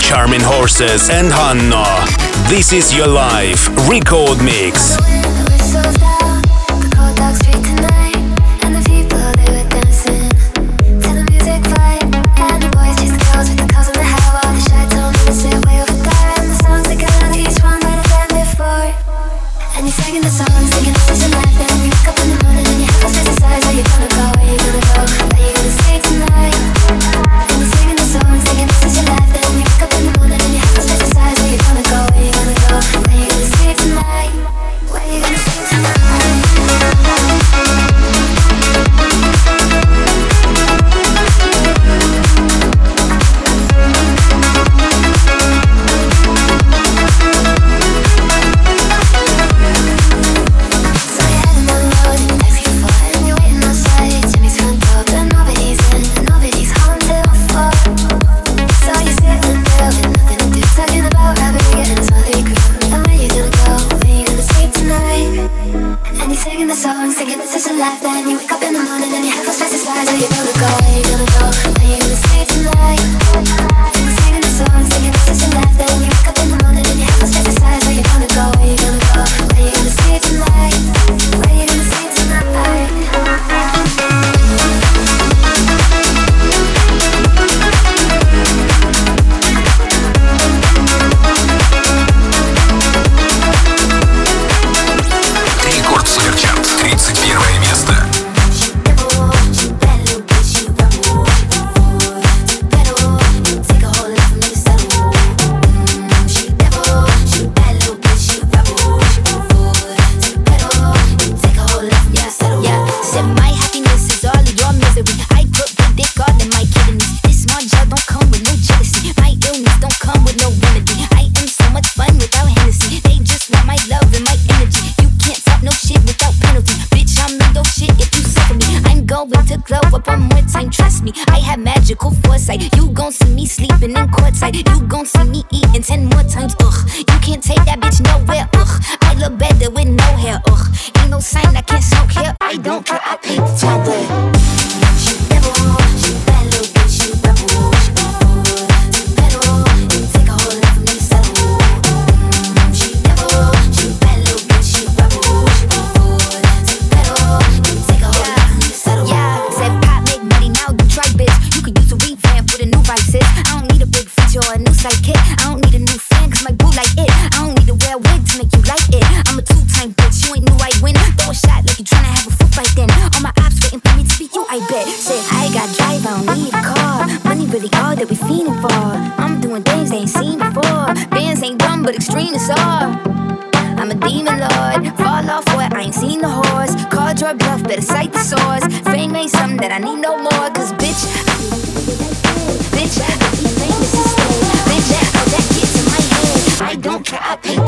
Charming Horses and Hanno. This is your life record mix. I pay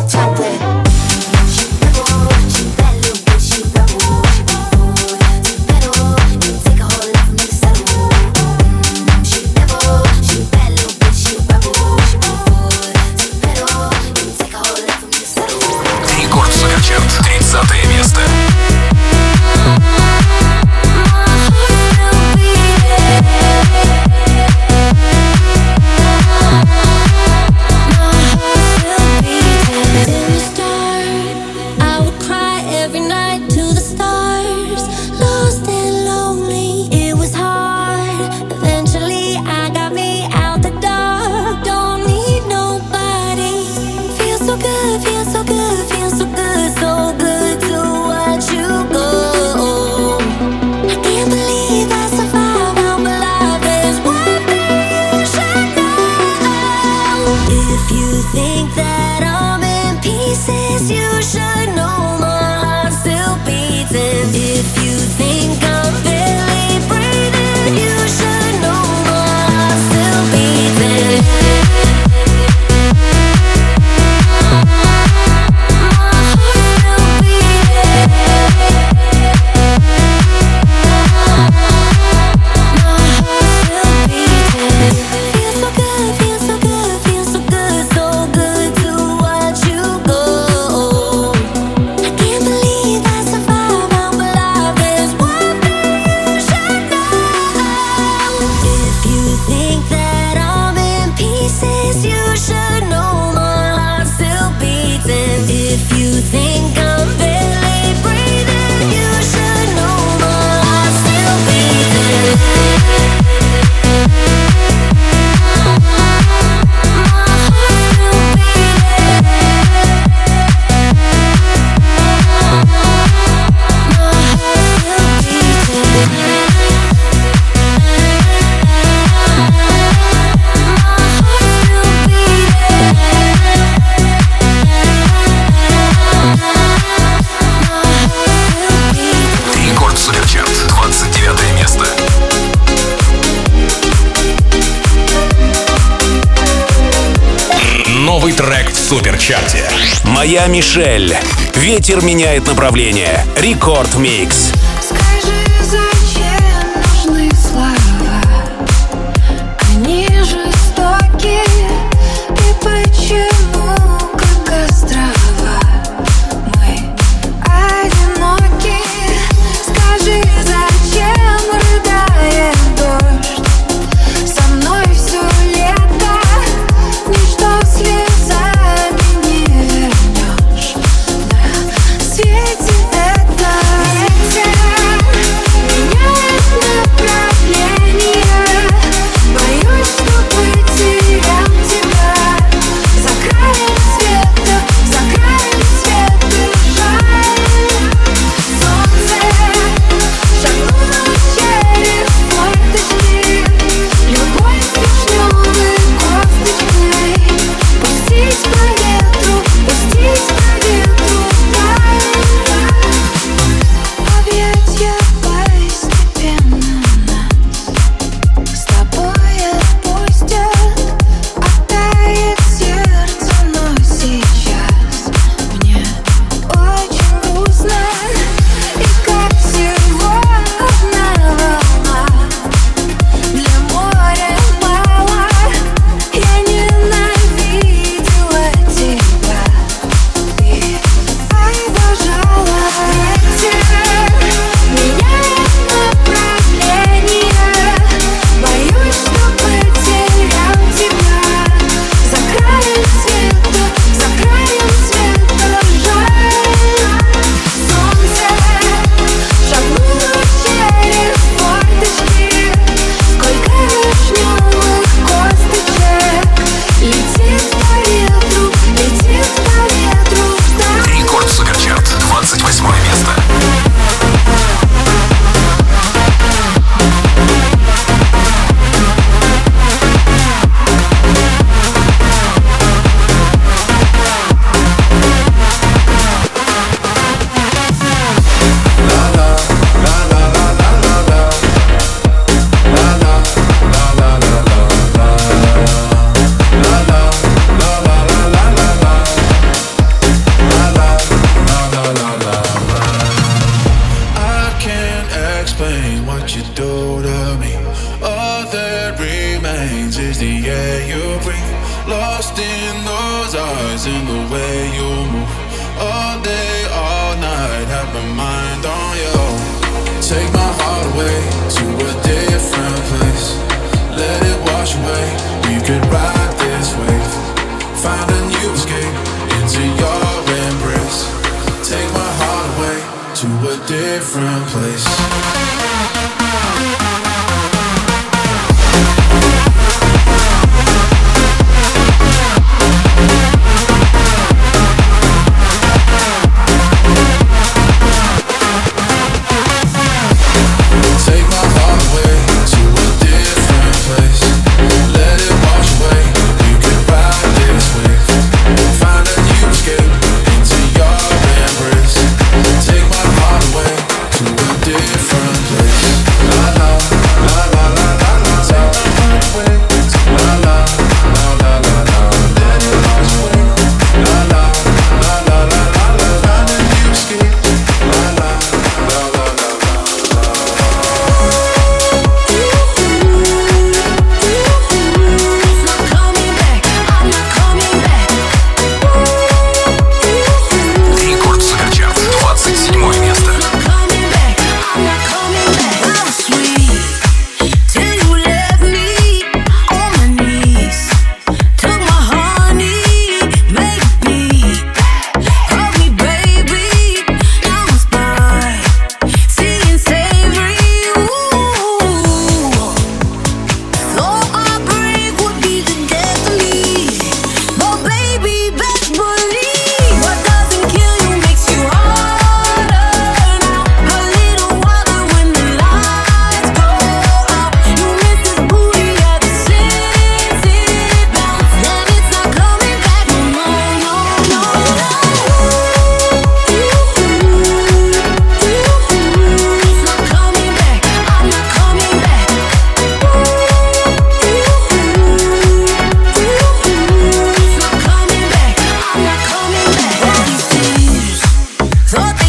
чарте. Моя Мишель. Ветер меняет направление. Record Mix. So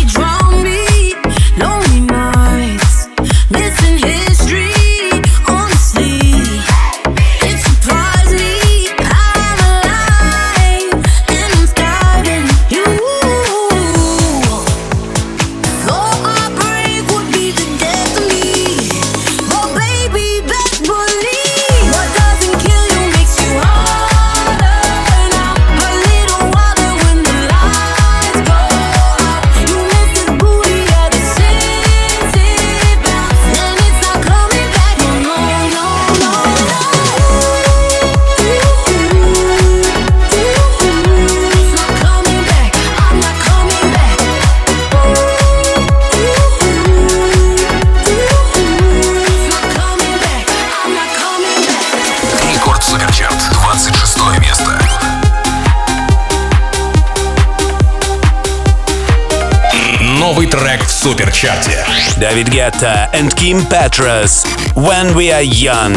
David Guetta and Kim Petras, When We Are Young.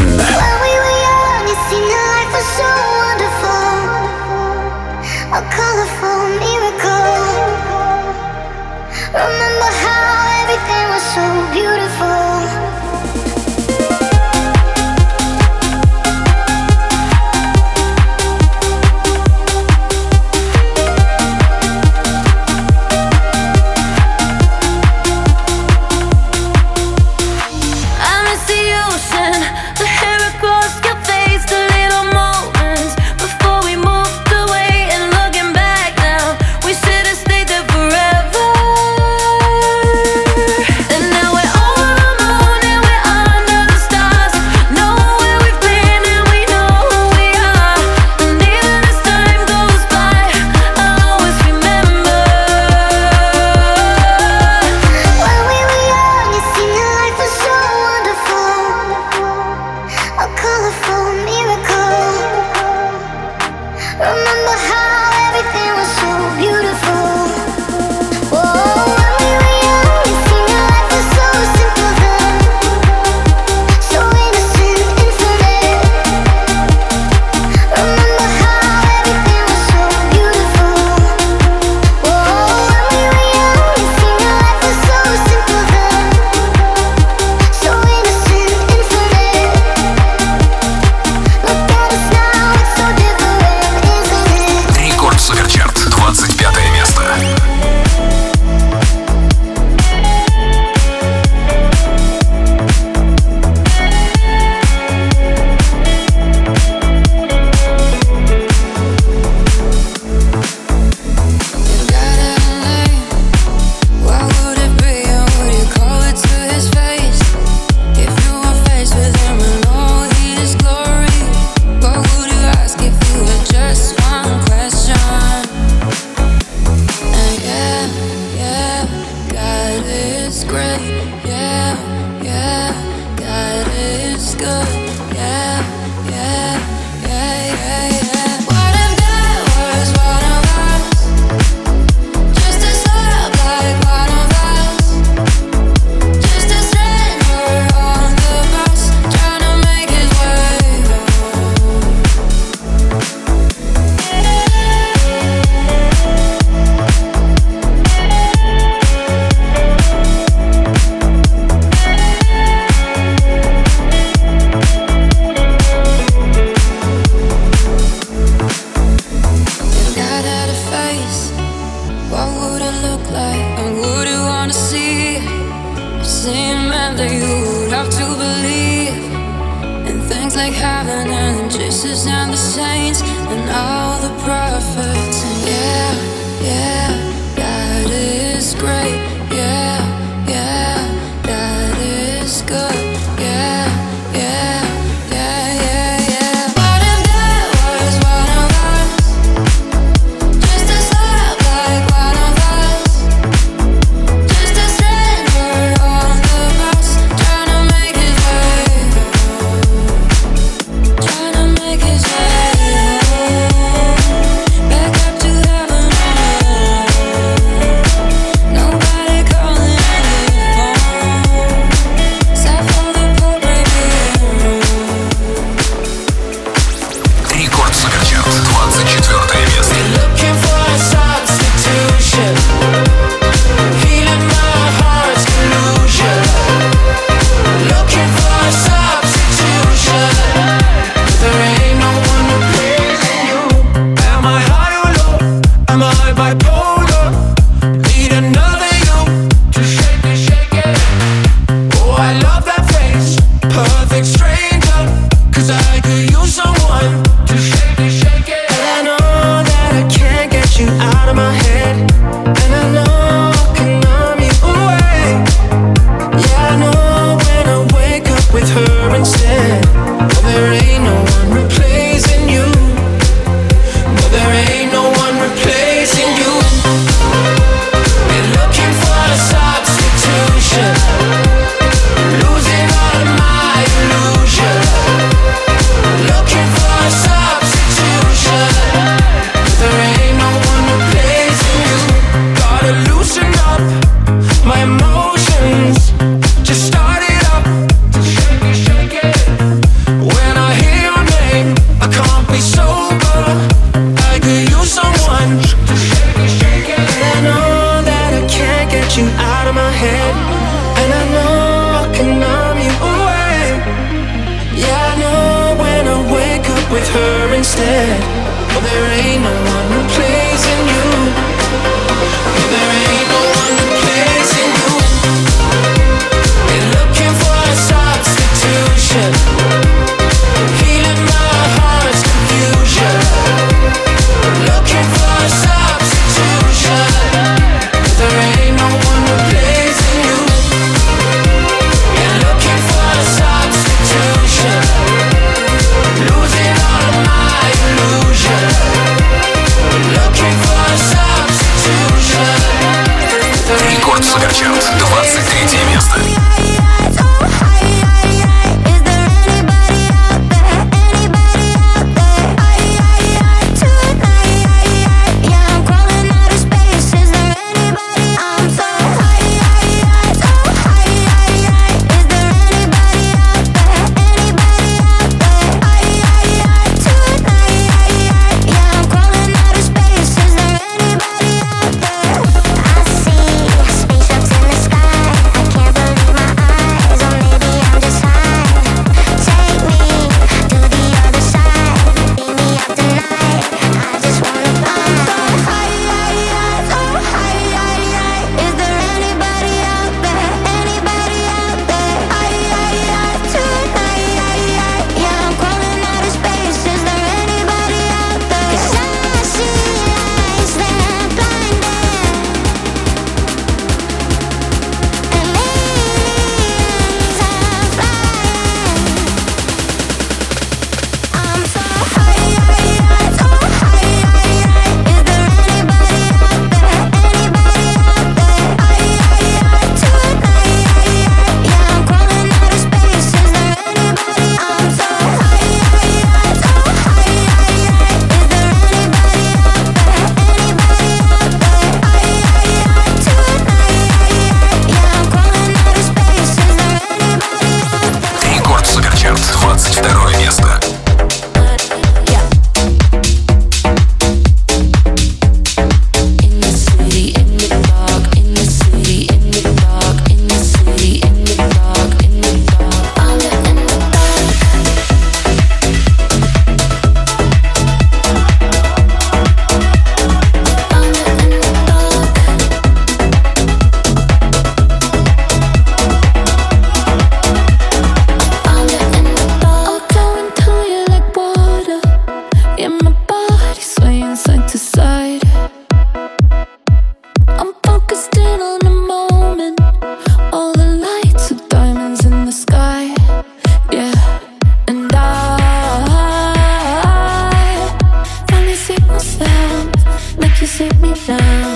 like you set me down.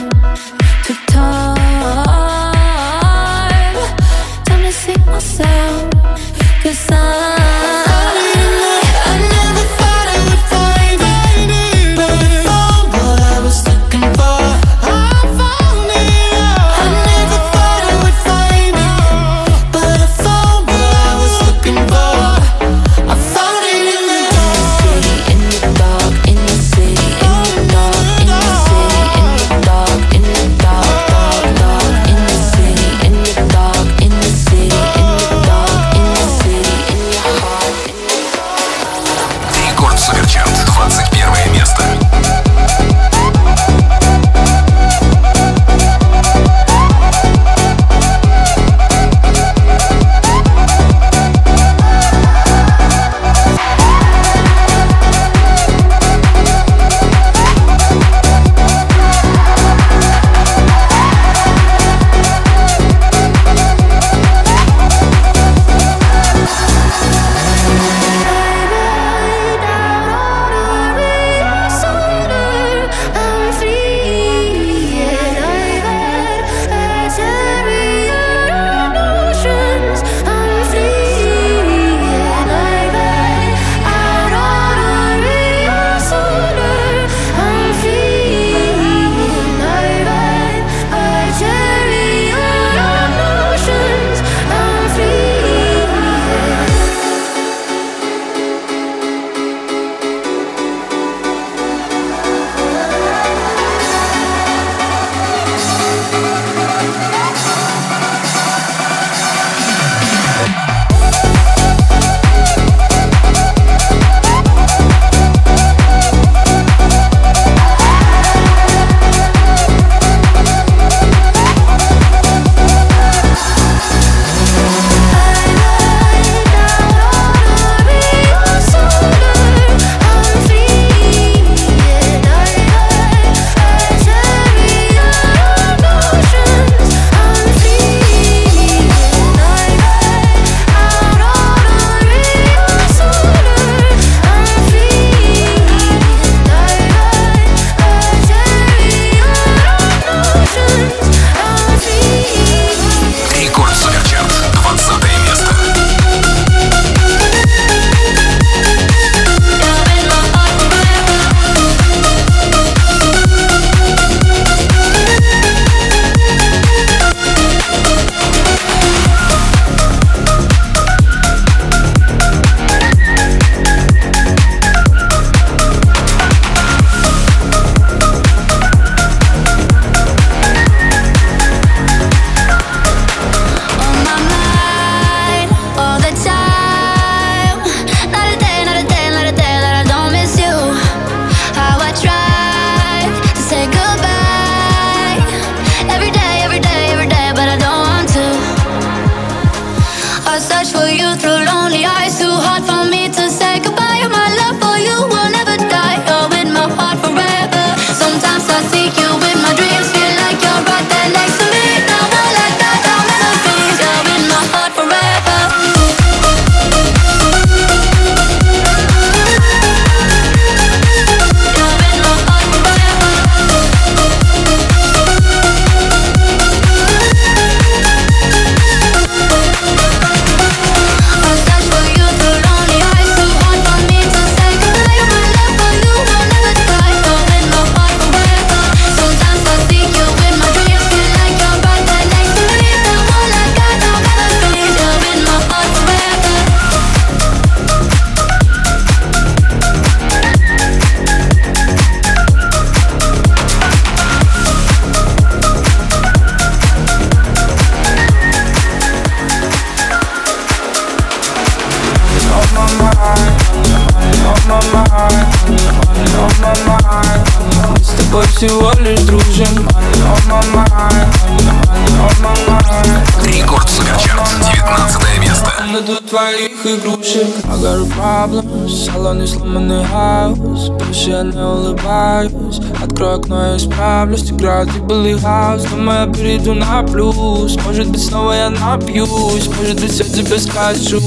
problems Салон и сломанный хаос. Больше я не улыбаюсь. Открою окно и справлюсь Играю дебилый хаос e Думаю, я перейду на плюс. Может быть, снова я напьюсь. Может быть, я тебе скажу.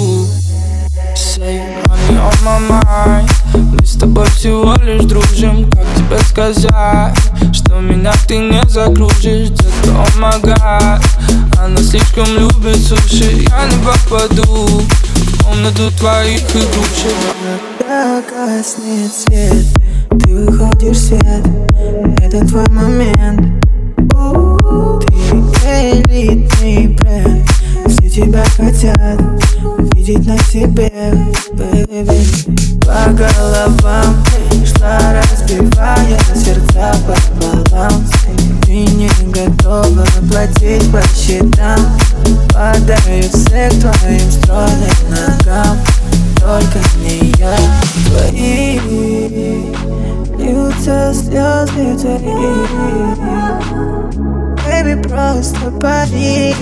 Say money on my mind. Мы с тобой всего лишь дружим. Как тебе сказать Что меня ты не закружишь Где-то, о oh my Она слишком любит суши. Я не попаду комнату твоих игрушек Когда гаснет свет, ты выходишь в свет. Это твой момент. Ты элитный бренд. Все тебя хотят видеть на себе Baby, по головам Шла разбивая сердца под баланс Ты не готова платить по счетам. Падают все к твоим стройным без слез Baby, просто пари.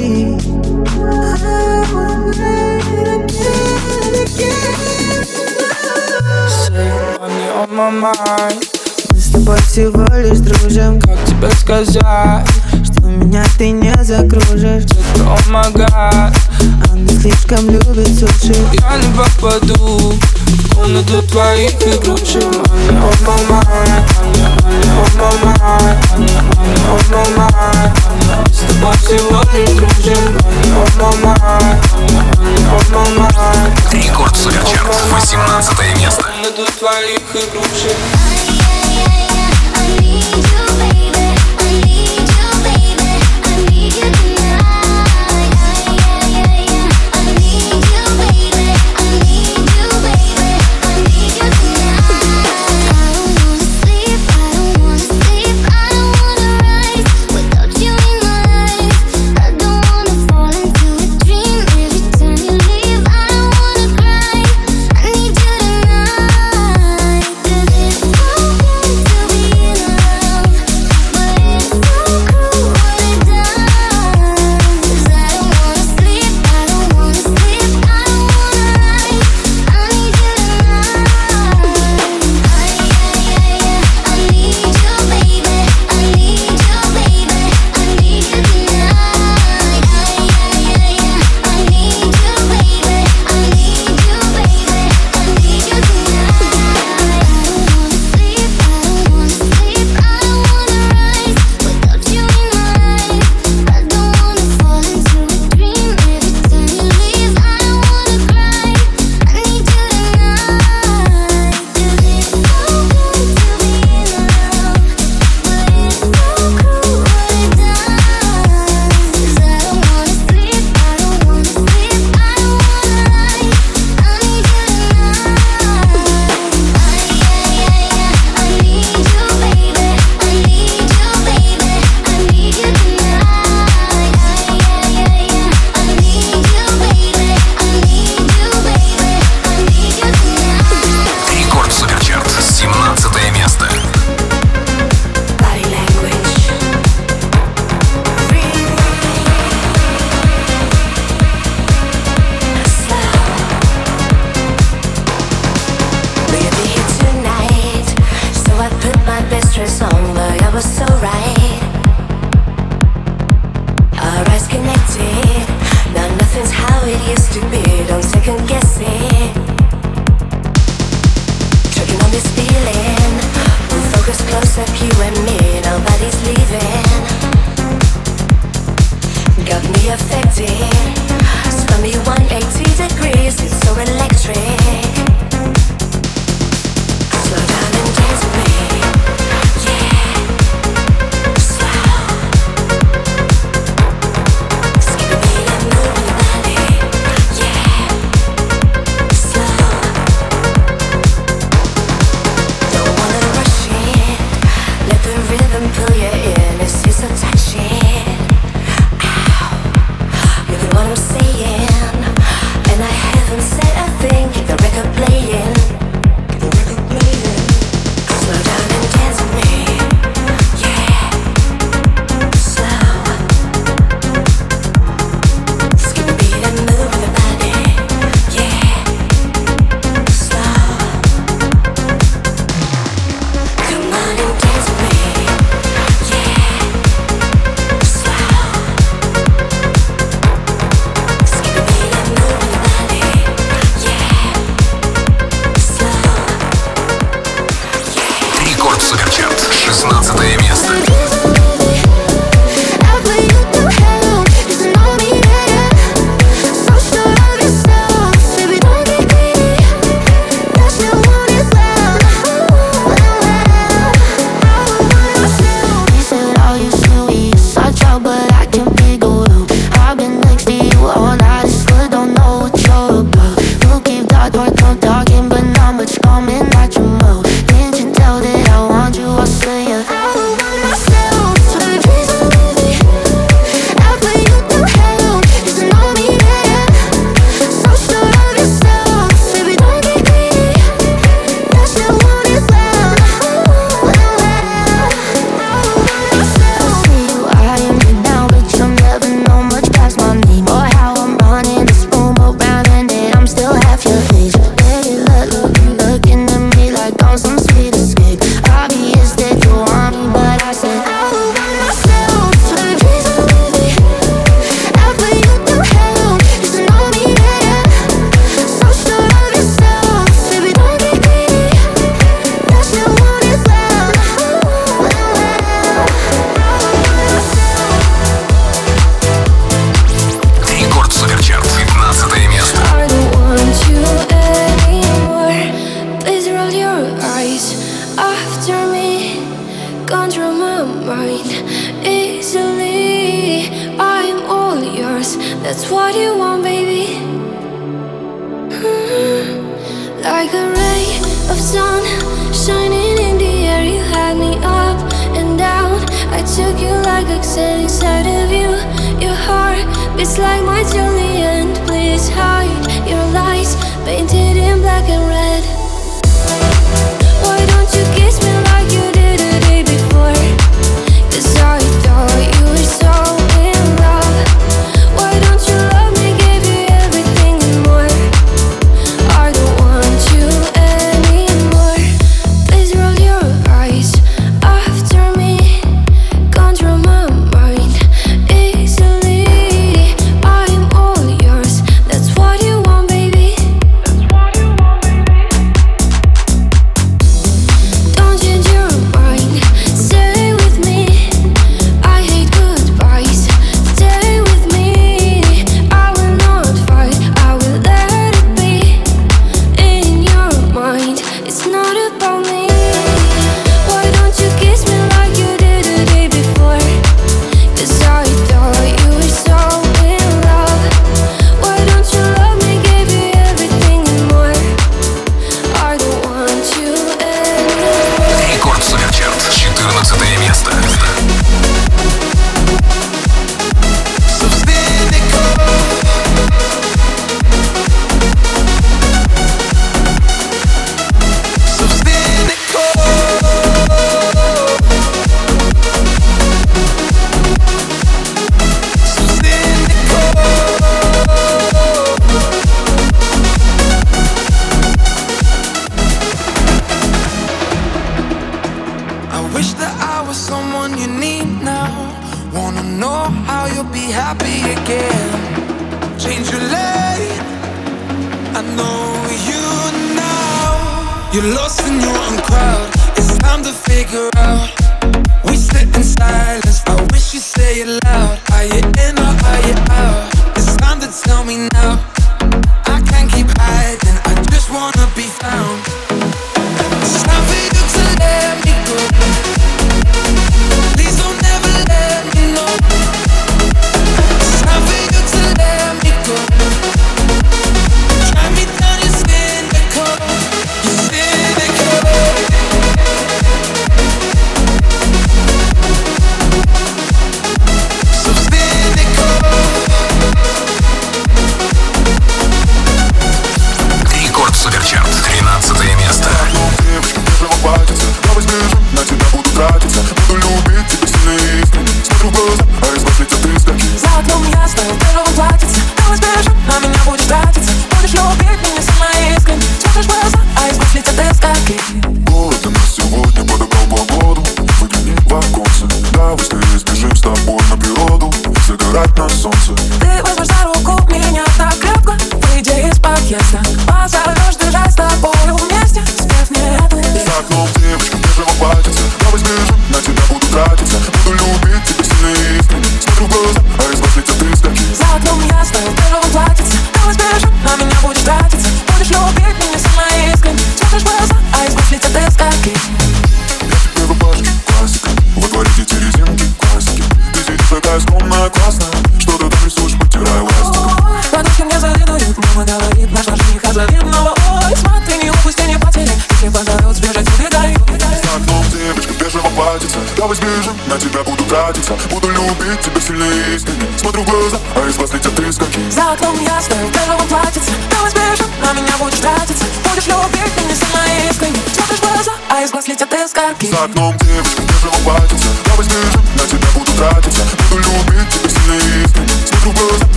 Мы с тобой всего лишь дружим. Как тебе сказать, что меня ты не закружишь? Just oh my god. Она слишком любит суши. Я не попаду. Комнату твоих игрушек On my mind, on my mind, on my mind С тобой сегодня дружим On my mind, on my mind Рекорд Суперчарт, 18 место Комнату твоих игрушек I need you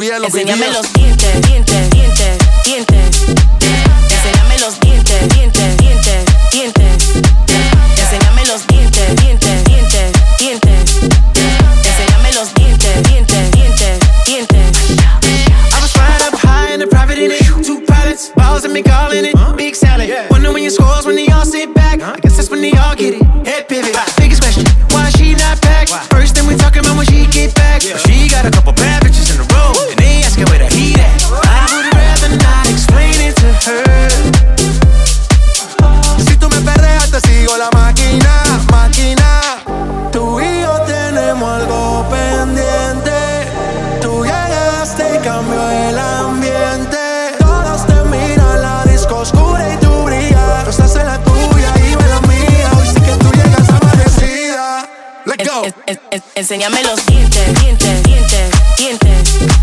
subía los Enséñame los dientes, dientes, dientes, dientes.